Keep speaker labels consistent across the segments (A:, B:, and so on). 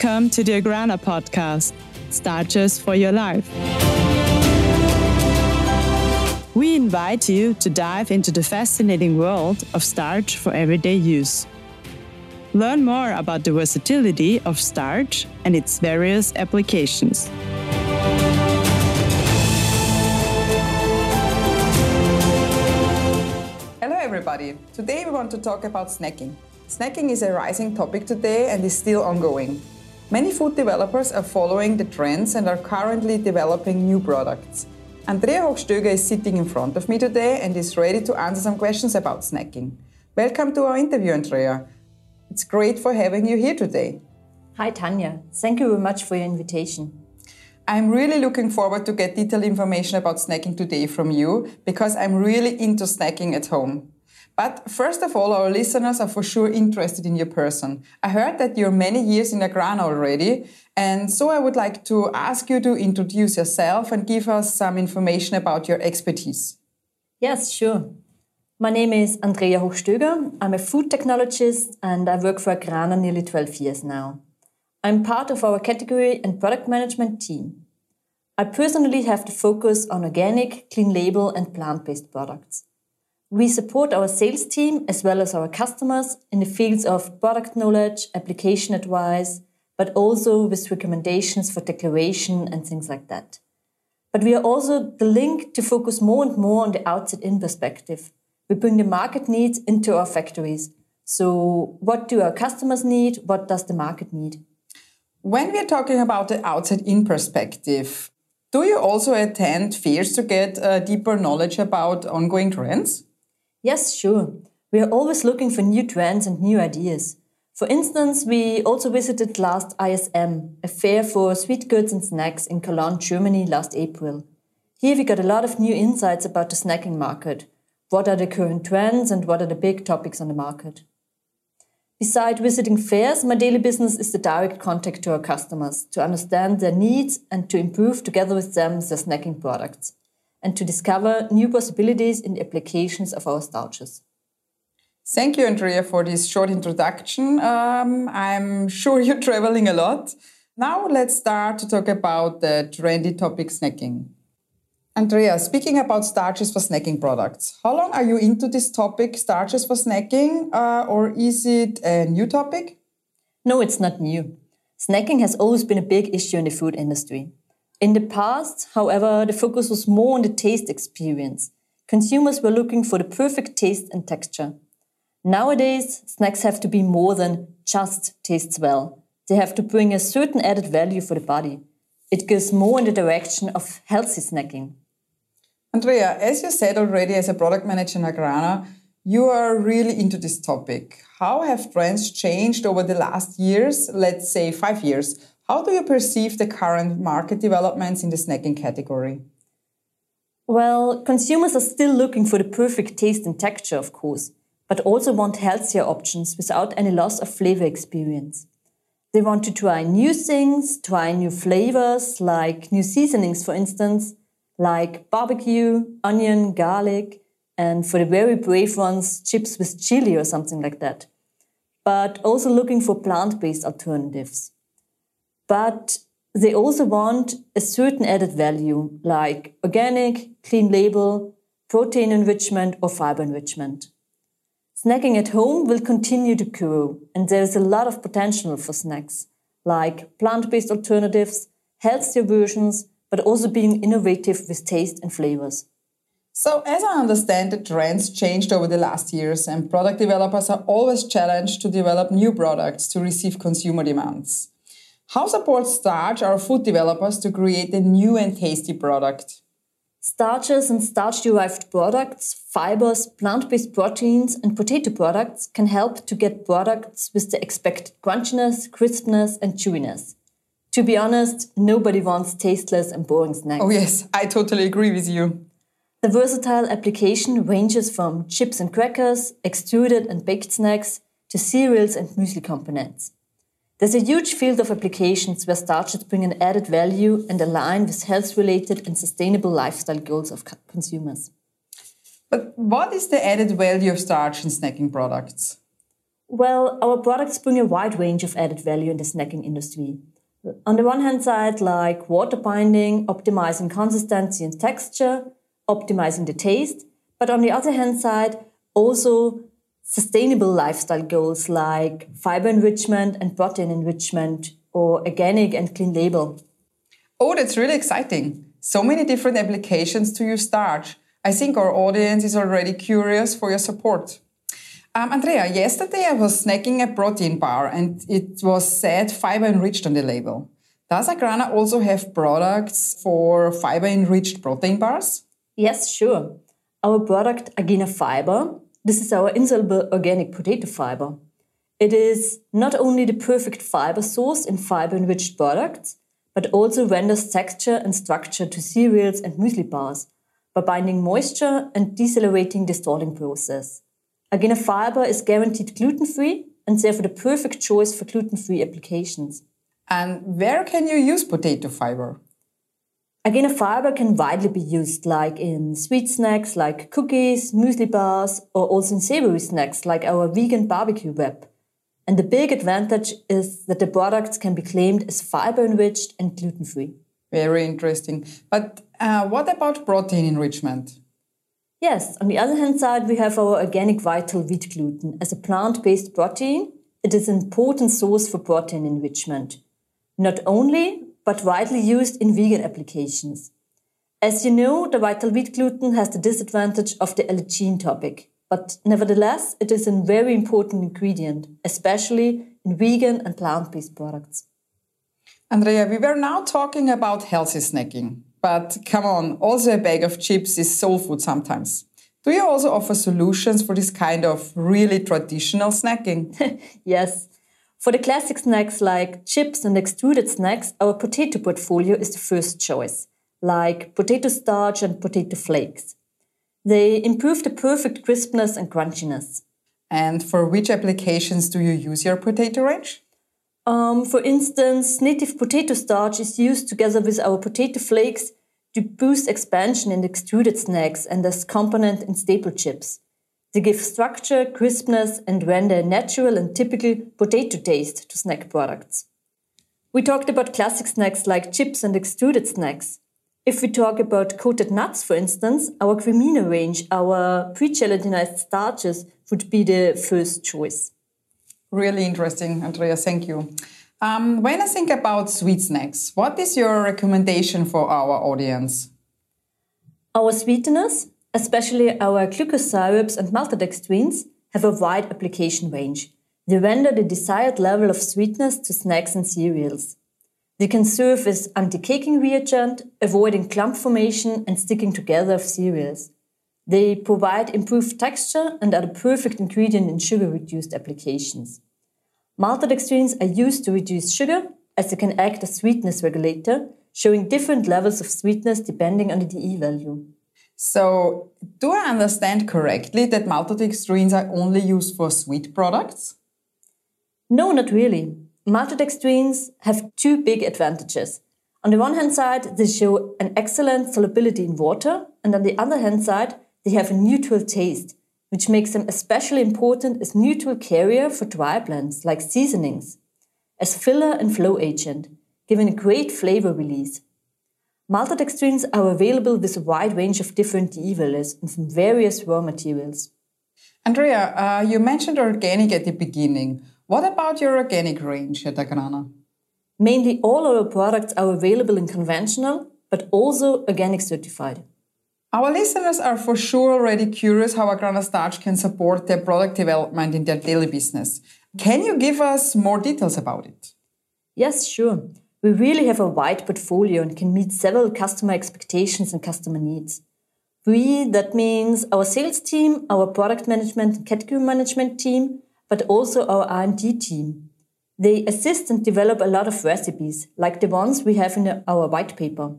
A: Welcome to the Agrana podcast, Starches for Your Life. We invite you to dive into the fascinating world of starch for everyday use. Learn more about the versatility of starch and its various applications.
B: Hello, everybody. Today we want to talk about snacking. Snacking is a rising topic today and is still ongoing. Many food developers are following the trends and are currently developing new products. Andrea Hochstöger is sitting in front of me today and is ready to answer some questions about snacking. Welcome to our interview, Andrea. It's great for having you here today.
C: Hi, Tanya. Thank you very much for your invitation.
B: I'm really looking forward to get detailed information about snacking today from you because I'm really into snacking at home. But first of all, our listeners are for sure interested in your person. I heard that you're many years in Agrana already, and so I would like to ask you to introduce yourself and give us some information about your expertise.
C: Yes, sure. My name is Andrea Hochstöger. I'm a food technologist and I work for Agrana nearly 12 years now. I'm part of our category and product management team. I personally have the focus on organic, clean label, and plant based products. We support our sales team as well as our customers in the fields of product knowledge, application advice, but also with recommendations for declaration and things like that. But we are also the link to focus more and more on the outside in perspective. We bring the market needs into our factories. So, what do our customers need? What does the market need?
B: When we are talking about the outside in perspective, do you also attend fairs to get uh, deeper knowledge about ongoing trends?
C: Yes, sure. We are always looking for new trends and new ideas. For instance, we also visited last ISM, a fair for sweet goods and snacks in Cologne, Germany last April. Here we got a lot of new insights about the snacking market. What are the current trends and what are the big topics on the market? Beside visiting fairs, my daily business is the direct contact to our customers to understand their needs and to improve together with them their snacking products and to discover new possibilities in the applications of our starches.
B: Thank you, Andrea, for this short introduction. Um, I'm sure you're traveling a lot. Now let's start to talk about the trendy topic snacking. Andrea, speaking about starches for snacking products, how long are you into this topic, starches for snacking, uh, or is it a new topic?
C: No, it's not new. Snacking has always been a big issue in the food industry. In the past, however, the focus was more on the taste experience. Consumers were looking for the perfect taste and texture. Nowadays, snacks have to be more than just tastes well. They have to bring a certain added value for the body. It goes more in the direction of healthy snacking.
B: Andrea, as you said already as a product manager in Agrana, you are really into this topic. How have trends changed over the last years, let's say five years? How do you perceive the current market developments in the snacking category?
C: Well, consumers are still looking for the perfect taste and texture, of course, but also want healthier options without any loss of flavor experience. They want to try new things, try new flavors, like new seasonings, for instance, like barbecue, onion, garlic, and for the very brave ones, chips with chili or something like that. But also looking for plant based alternatives. But they also want a certain added value, like organic, clean label, protein enrichment, or fiber enrichment. Snacking at home will continue to grow, and there is a lot of potential for snacks, like plant based alternatives, healthier versions, but also being innovative with taste and flavors.
B: So, as I understand, the trends changed over the last years, and product developers are always challenged to develop new products to receive consumer demands. How supports Starch our food developers to create a new and tasty product?
C: Starches and starch derived products, fibers, plant based proteins, and potato products can help to get products with the expected crunchiness, crispness, and chewiness. To be honest, nobody wants tasteless and boring snacks.
B: Oh, yes, I totally agree with you.
C: The versatile application ranges from chips and crackers, extruded and baked snacks, to cereals and muesli components. There's a huge field of applications where starches bring an added value and align with health related and sustainable lifestyle goals of consumers.
B: But what is the added value of starch in snacking products?
C: Well, our products bring a wide range of added value in the snacking industry. On the one hand side, like water binding, optimizing consistency and texture, optimizing the taste, but on the other hand side, also sustainable lifestyle goals like fiber enrichment and protein enrichment or organic and clean label.
B: Oh, that's really exciting. So many different applications to use starch. I think our audience is already curious for your support. Um, Andrea, yesterday I was snacking a protein bar and it was said fiber enriched on the label. Does Agrana also have products for fiber enriched protein bars?
C: Yes, sure. Our product Agena Fiber, this is our insoluble organic potato fiber. It is not only the perfect fiber source in fiber enriched products, but also renders texture and structure to cereals and muesli bars by binding moisture and decelerating the stalling process. Agena fiber is guaranteed gluten free and therefore the perfect choice for gluten free applications.
B: And where can you use potato fiber?
C: Agena fiber can widely be used like in sweet snacks like cookies, muesli bars, or also in savory snacks like our vegan barbecue wrap. And the big advantage is that the products can be claimed as fiber enriched and gluten free.
B: Very interesting. But uh, what about protein enrichment?
C: Yes, on the other hand side, we have our organic vital wheat gluten. As a plant based protein, it is an important source for protein enrichment. Not only, but widely used in vegan applications. As you know, the vital wheat gluten has the disadvantage of the allergen topic, but nevertheless, it is a very important ingredient, especially in vegan and plant based products.
B: Andrea, we were now talking about healthy snacking. But come on, also a bag of chips is soul food sometimes. Do you also offer solutions for this kind of really traditional snacking?
C: yes. For the classic snacks like chips and extruded snacks, our potato portfolio is the first choice, like potato starch and potato flakes. They improve the perfect crispness and crunchiness.
B: And for which applications do you use your potato range?
C: Um, for instance, native potato starch is used together with our potato flakes to boost expansion in extruded snacks and as component in staple chips. They give structure, crispness, and render a natural and typical potato taste to snack products. We talked about classic snacks like chips and extruded snacks. If we talk about coated nuts, for instance, our cremina range, our pre-gelatinized starches would be the first choice.
B: Really interesting, Andrea. Thank you. Um, when I think about sweet snacks, what is your recommendation for our audience?
C: Our sweeteners, especially our glucose syrups and maltodextrins, have a wide application range. They render the desired level of sweetness to snacks and cereals. They can serve as anti-caking reagent, avoiding clump formation and sticking together of cereals. They provide improved texture and are the perfect ingredient in sugar-reduced applications. Maltodextrins are used to reduce sugar as they can act as sweetness regulator, showing different levels of sweetness depending on the DE value.
B: So, do I understand correctly that maltodextrins are only used for sweet products?
C: No, not really. Maltodextrins have two big advantages. On the one hand side, they show an excellent solubility in water, and on the other hand side, they have a neutral taste, which makes them especially important as neutral carrier for dry blends like seasonings, as filler and flow agent, giving a great flavor release. Maltodextrins are available with a wide range of different DE values and from various raw materials.
B: Andrea, uh, you mentioned organic at the beginning. What about your organic range at Agrana?
C: Mainly all our products are available in conventional, but also organic certified.
B: Our listeners are for sure already curious how Agrana Starch can support their product development in their daily business. Can you give us more details about it?
C: Yes, sure. We really have a wide portfolio and can meet several customer expectations and customer needs. We, that means our sales team, our product management and category management team, but also our R&D team. They assist and develop a lot of recipes, like the ones we have in our white paper.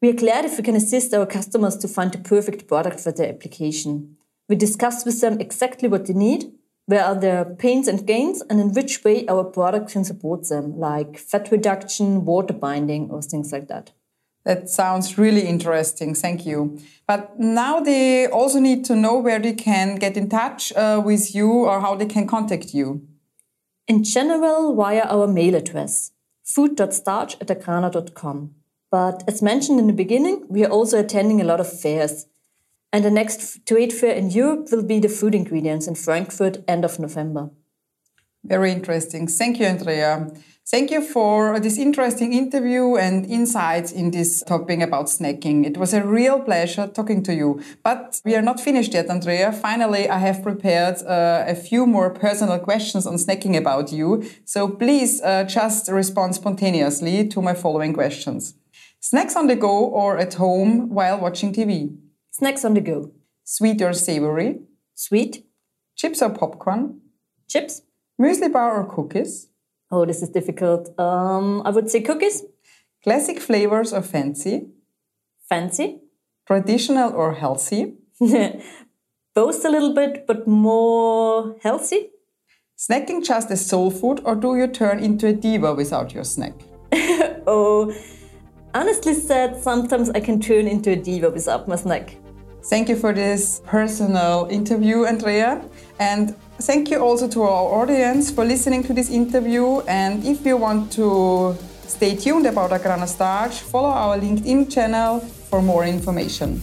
C: We are glad if we can assist our customers to find the perfect product for their application. We discuss with them exactly what they need, where are their pains and gains, and in which way our product can support them, like fat reduction, water binding, or things like that.
B: That sounds really interesting. Thank you. But now they also need to know where they can get in touch uh, with you or how they can contact you.
C: In general, via our mail address, food.starch at. But as mentioned in the beginning, we are also attending a lot of fairs. And the next trade fair in Europe will be the food ingredients in Frankfurt end of November.
B: Very interesting. Thank you, Andrea. Thank you for this interesting interview and insights in this topic about snacking. It was a real pleasure talking to you. But we are not finished yet, Andrea. Finally, I have prepared uh, a few more personal questions on snacking about you. So please uh, just respond spontaneously to my following questions. Snacks on the go or at home while watching TV?
C: Snacks on the go.
B: Sweet or savory?
C: Sweet.
B: Chips or popcorn?
C: Chips.
B: Muesli bar or cookies?
C: Oh, this is difficult. Um, I would say cookies.
B: Classic flavors or fancy?
C: Fancy.
B: Traditional or healthy?
C: Both a little bit, but more healthy.
B: Snacking just as soul food, or do you turn into a diva without your snack?
C: oh, honestly said, sometimes I can turn into a diva without my snack.
B: Thank you for this personal interview, Andrea. And thank you also to our audience for listening to this interview. And if you want to stay tuned about Agrana Starch, follow our LinkedIn channel for more information.